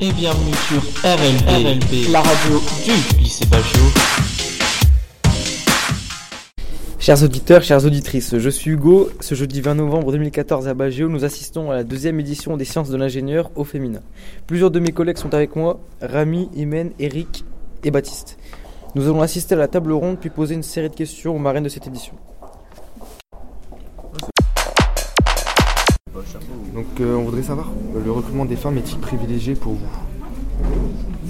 et bienvenue sur RLB, la radio du lycée Bagio. Chers auditeurs, chères auditrices, je suis Hugo. Ce jeudi 20 novembre 2014 à Bagio, nous assistons à la deuxième édition des sciences de l'ingénieur au féminin. Plusieurs de mes collègues sont avec moi, Rami, Imen, Eric et Baptiste. Nous allons assister à la table ronde puis poser une série de questions aux marraines de cette édition. Donc euh, on voudrait savoir, le recrutement des femmes est-il privilégié pour vous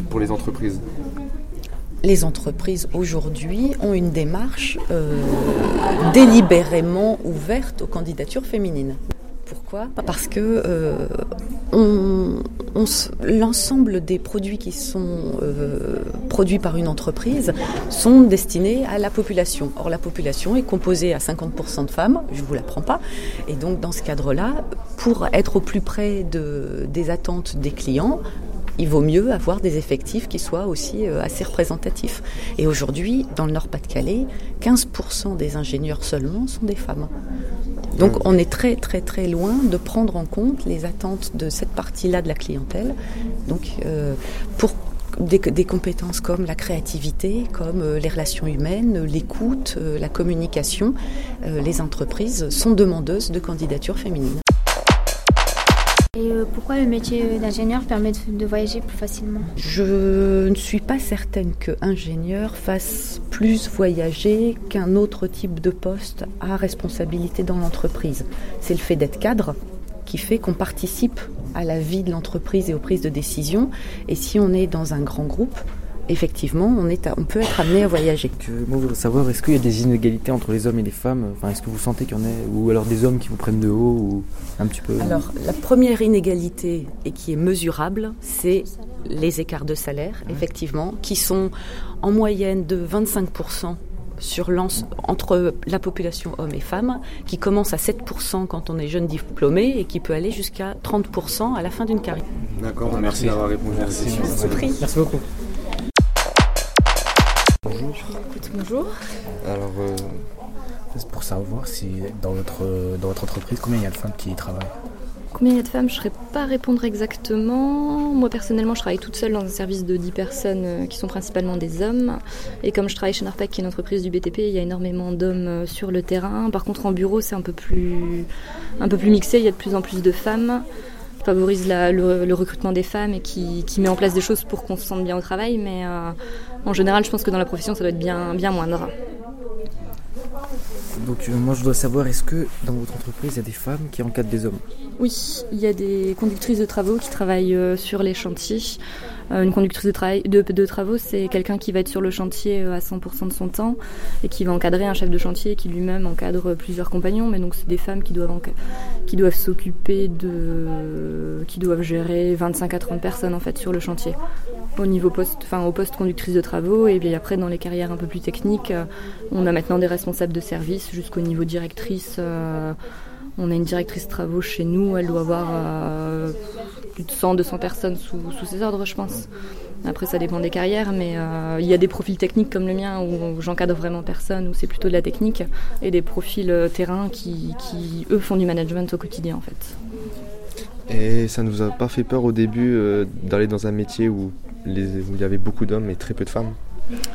Pour les entreprises? Les entreprises aujourd'hui ont une démarche euh, délibérément ouverte aux candidatures féminines. Pourquoi? Parce que euh, l'ensemble des produits qui sont euh, produits par une entreprise sont destinés à la population. Or, la population est composée à 50% de femmes, je ne vous l'apprends pas. Et donc, dans ce cadre-là, pour être au plus près de, des attentes des clients, il vaut mieux avoir des effectifs qui soient aussi euh, assez représentatifs. Et aujourd'hui, dans le Nord-Pas-de-Calais, 15% des ingénieurs seulement sont des femmes. Donc on est très très très loin de prendre en compte les attentes de cette partie-là de la clientèle. Donc euh, pour des, compétences comme la créativité, comme euh, les relations humaines, l'écoute, la communication, les entreprises sont demandeuses de candidatures féminines. Et euh, pourquoi le métier d'ingénieur permet de, voyager plus facilement? Je ne suis pas certaine qu'ingénieur fasse plus voyager qu'un autre type de poste à responsabilité dans l'entreprise. C'est le fait d'être cadre qui fait qu'on participe à la vie de l'entreprise et aux prises de décision. Et si on est dans un grand groupe, effectivement, on, est on peut être amené à voyager. moi, je voudrais savoir, est-ce qu'il y a des inégalités entre les hommes et les femmes? Enfin, Est-ce que vous sentez qu'il y en a Ou alors des hommes qui vous prennent de haut ou un petit peu? Alors, la première inégalité, et qui est mesurable, c'est les écarts de salaire, effectivement, qui sont en moyenne de 25% sur entre la population hommes et femmes, qui commence à 7% quand on est jeune diplômé et qui peut aller jusqu'à 30% à la fin d'une carrière. D'accord, merci, d'avoir répondu cette question. Merci beaucoup. Bonjour. bonjour. Alors, euh, c'est pour savoir si dans votre, dans votre entreprise, combien il y a de femmes qui y travaillent? Combien il y a de femmes Je ne saurais pas répondre exactement. Moi, personnellement, je travaille toute seule dans un service de 10 personnes euh, qui sont principalement des hommes. Et comme je travaille chez Narpac, qui est une entreprise du BTP, il y a énormément d'hommes euh, sur le terrain. Par contre, en bureau, c'est un, peu plus, un peu plus mixé. Il y a de plus en plus de femmes favorise le, recrutement des femmes et qui, met en place des choses pour qu'on se sente bien au travail. Mais en général, je pense que dans la profession, ça doit être bien, bien moindre. Donc euh, moi je dois savoir, est-ce que dans votre entreprise, il y a des femmes qui encadrent des hommes? Oui, il y a des conductrices de travaux qui travaillent euh, sur les chantiers. Euh, une conductrice de, travaux, c'est quelqu'un qui va être sur le chantier à 100% de son temps et qui va encadrer un chef de chantier qui lui-même encadre plusieurs compagnons. Mais donc c'est des femmes qui doivent, qui doivent s'occuper de... qui doivent gérer 25 à 30 personnes en fait sur le chantier au niveau poste, enfin au poste conductrice de travaux et puis après dans les carrières un peu plus techniques, euh, on a maintenant des responsables de service jusqu'au niveau directrice. Euh, on a une directrice de travaux chez nous, elle doit avoir euh, plus de 100, 200 personnes sous, ses ordres, je pense. Après, ça dépend des carrières, mais il y a des profils techniques comme le mien où j'encadre vraiment personne, où c'est plutôt de la technique, et des profils terrain qui, qui, eux, font du management au quotidien, en fait. Et ça ne vous a pas fait peur au début d'aller dans un métier où il y avait beaucoup d'hommes et très peu de femmes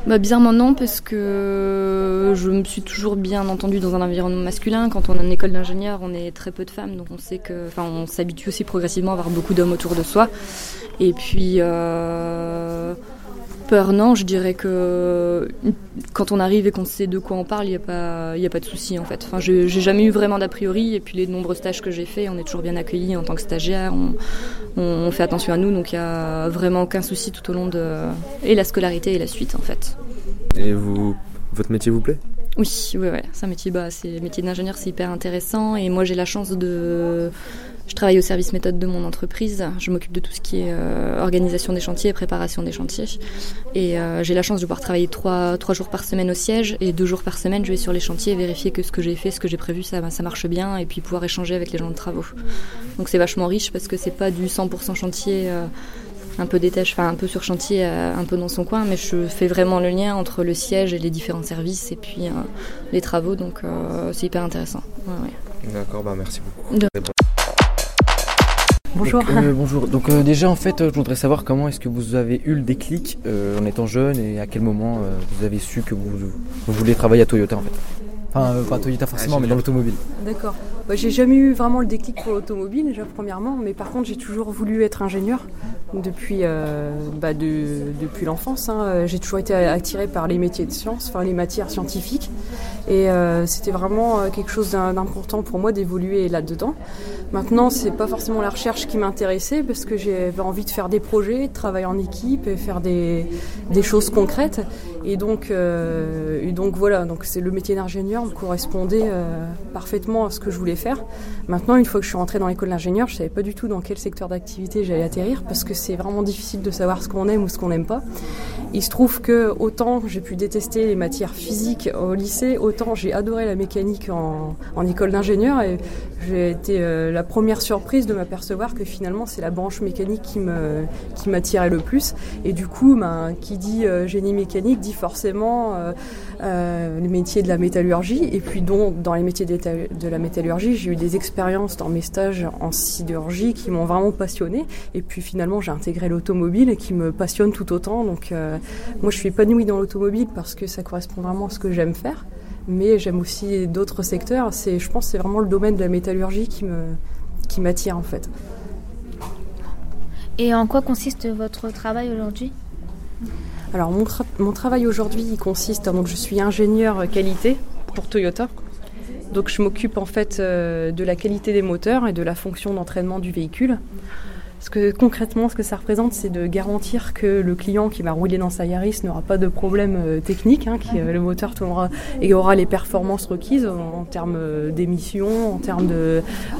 bah, bizarrement non, parce que je me suis toujours bien entendue dans un environnement masculin. Quand on est en école d'ingénieur, on est très peu de femmes, donc on sait que, enfin, on s'habitue aussi progressivement à avoir beaucoup d'hommes autour de soi. Et puis, euh, peur, non, je dirais que quand on arrive et qu'on sait de quoi on parle, il n'y a, pas, a pas de souci en fait. Enfin, j'ai jamais eu vraiment d'a priori, et puis les nombreux stages que j'ai faits, on est toujours bien accueillis en tant que stagiaire, on, fait attention à nous, donc il n'y a vraiment aucun souci tout au long de. et la scolarité et la suite en fait. Et vous, votre métier vous plaît? Oui, oui, ouais, c'est un métier, bah, c'est le métier d'ingénieur, c'est hyper intéressant, et moi j'ai la chance de je travaille au service méthode de mon entreprise. Je m'occupe de tout ce qui est euh, organisation des chantiers et préparation des chantiers. Et euh, j'ai la chance de pouvoir travailler trois, trois jours par semaine au siège et deux jours par semaine, je vais sur les chantiers et vérifier que ce que j'ai fait, ce que j'ai prévu, ça, ça marche bien et puis pouvoir échanger avec les gens de travaux. Donc c'est vachement riche parce que c'est pas du 100% chantier. Euh, un peu détaché, enfin un peu sur chantier, un peu dans son coin, mais je fais vraiment le lien entre le siège et les différents services et puis les travaux, donc c'est hyper intéressant. D'accord, bah merci beaucoup. Bonjour. Donc, euh, bonjour. Donc euh, déjà en fait, euh, je voudrais savoir comment est-ce que vous avez eu le déclic euh, en étant jeune et à quel moment euh, vous avez su que vous, vous vouliez travailler à Toyota en fait? Enfin, euh, pas à Toyota forcément, mais dans l'automobile. D'accord. Bah, j'ai jamais eu vraiment le déclic pour l'automobile, déjà premièrement, mais par contre j'ai toujours voulu être ingénieur depuis, euh, bah, de- depuis l'enfance. hein. J'ai toujours été attirée par les métiers de sciences, enfin les matières scientifiques, et euh, c'était vraiment euh, quelque chose d'im- d'important pour moi d'évoluer là-dedans. Maintenant, c'est pas forcément la recherche qui m'intéressait parce que j'avais envie de faire des projets, de travailler en équipe et faire des, choses concrètes. Et donc, euh, donc voilà, donc c'est le métier d'ingénieur me correspondait parfaitement à ce que je voulais faire. Maintenant, une fois que je suis rentrée dans l'école d'ingénieur, je savais pas du tout dans quel secteur d'activité j'allais atterrir parce que c'est vraiment difficile de savoir ce qu'on aime ou ce qu'on n'aime pas. Il se trouve que autant j'ai pu détester les matières physiques au lycée, autant j'ai adoré la mécanique en, école d'ingénieur et j'ai été euh, la première surprise de m'apercevoir que finalement c'est la branche mécanique qui qui m'attirait le plus. Et du coup ben, qui dit euh, génie mécanique dit forcément euh, les métiers de la métallurgie. Et puis donc dans les métiers de la métallurgie j'ai eu des expériences dans mes stages en sidérurgie qui m'ont vraiment passionné. Et puis finalement j'ai intégré l'automobile qui me passionne tout autant. Donc moi je suis épanouie dans l'automobile parce que ça correspond vraiment à ce que j'aime faire mais j'aime aussi d'autres secteurs c'est je pense que c'est vraiment le domaine de la métallurgie qui me qui m'attire en fait Et en quoi consiste votre travail aujourd'hui? Alors mon, tra- mon travail aujourd'hui il consiste donc je suis ingénieur qualité pour Toyota. Donc je m'occupe en fait euh, de la qualité des moteurs et de la fonction d'entraînement du véhicule. Parce que concrètement, ce que ça représente, c'est de garantir que le client qui va rouler dans sa Yaris n'aura pas de problème euh, technique, hein, que le moteur tournera et aura les performances requises en, termes euh, d'émissions, en termes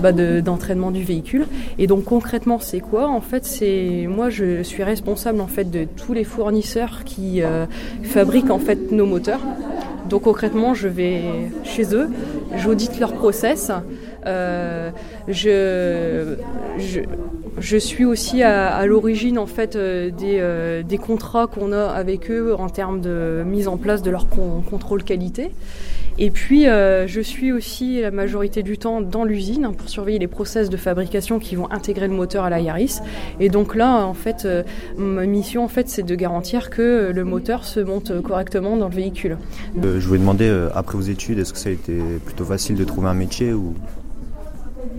bah, de- d'entraînement du véhicule. Et donc concrètement, c'est quoi? En fait, c'est moi, je suis responsable en fait de tous les fournisseurs qui euh, fabriquent en fait nos moteurs. Donc concrètement, je vais chez eux, j'audite leur process. euh, je, je, je suis aussi à, l'origine en fait euh, des, euh, des contrats qu'on a avec eux en termes de mise en place de leur con- contrôle qualité. Et puis, euh, je suis aussi la majorité du temps dans l'usine pour surveiller les process de fabrication qui vont intégrer le moteur à la Yaris. Et donc là, en fait, ma mission, en fait, c'est de garantir que le moteur se monte correctement dans le véhicule. Je voulais demander, après vos études, est-ce que ça a été plutôt facile de trouver un métier ou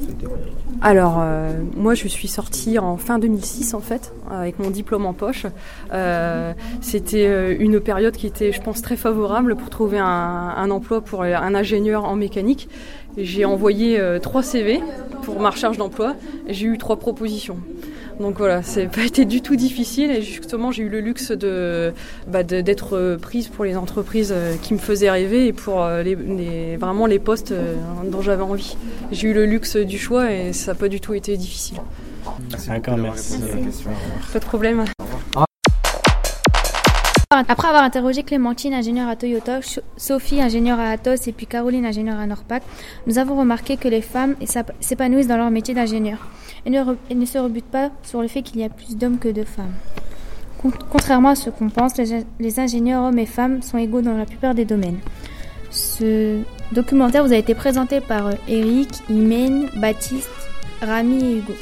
été compliqué? Alors, euh, moi, je suis sortie en fin 2006, en fait, avec mon diplôme en poche. Euh, C'était euh, une période qui était, je pense, très favorable pour trouver un, emploi pour un ingénieur en mécanique. J'ai envoyé trois CV pour ma recherche d'emploi j'ai eu trois propositions. Donc voilà, c'est pas été du tout difficile et justement j'ai eu le luxe de bah, de- d'être euh, prise pour les entreprises euh, qui me faisaient rêver et pour euh, les, les- vraiment les postes dont j'avais envie. J'ai eu le luxe du choix et ça n'a pas du tout été difficile. D'accord, merci. Pas de problème. Après avoir interrogé Clémentine, ingénieure à Toyota, Sophie, ingénieure à Atos et puis Caroline, ingénieure à Norpac, nous avons remarqué que les femmes s'épanouissent dans leur métier d'ingénieur et ne, se rebutent pas sur le fait qu'il y a plus d'hommes que de femmes. Con- Contrairement à ce qu'on pense, les, les ingénieurs hommes et femmes sont égaux dans la plupart des domaines. Ce documentaire vous a été présenté par euh, Eric, Imen, Baptiste, Rami et Hugo.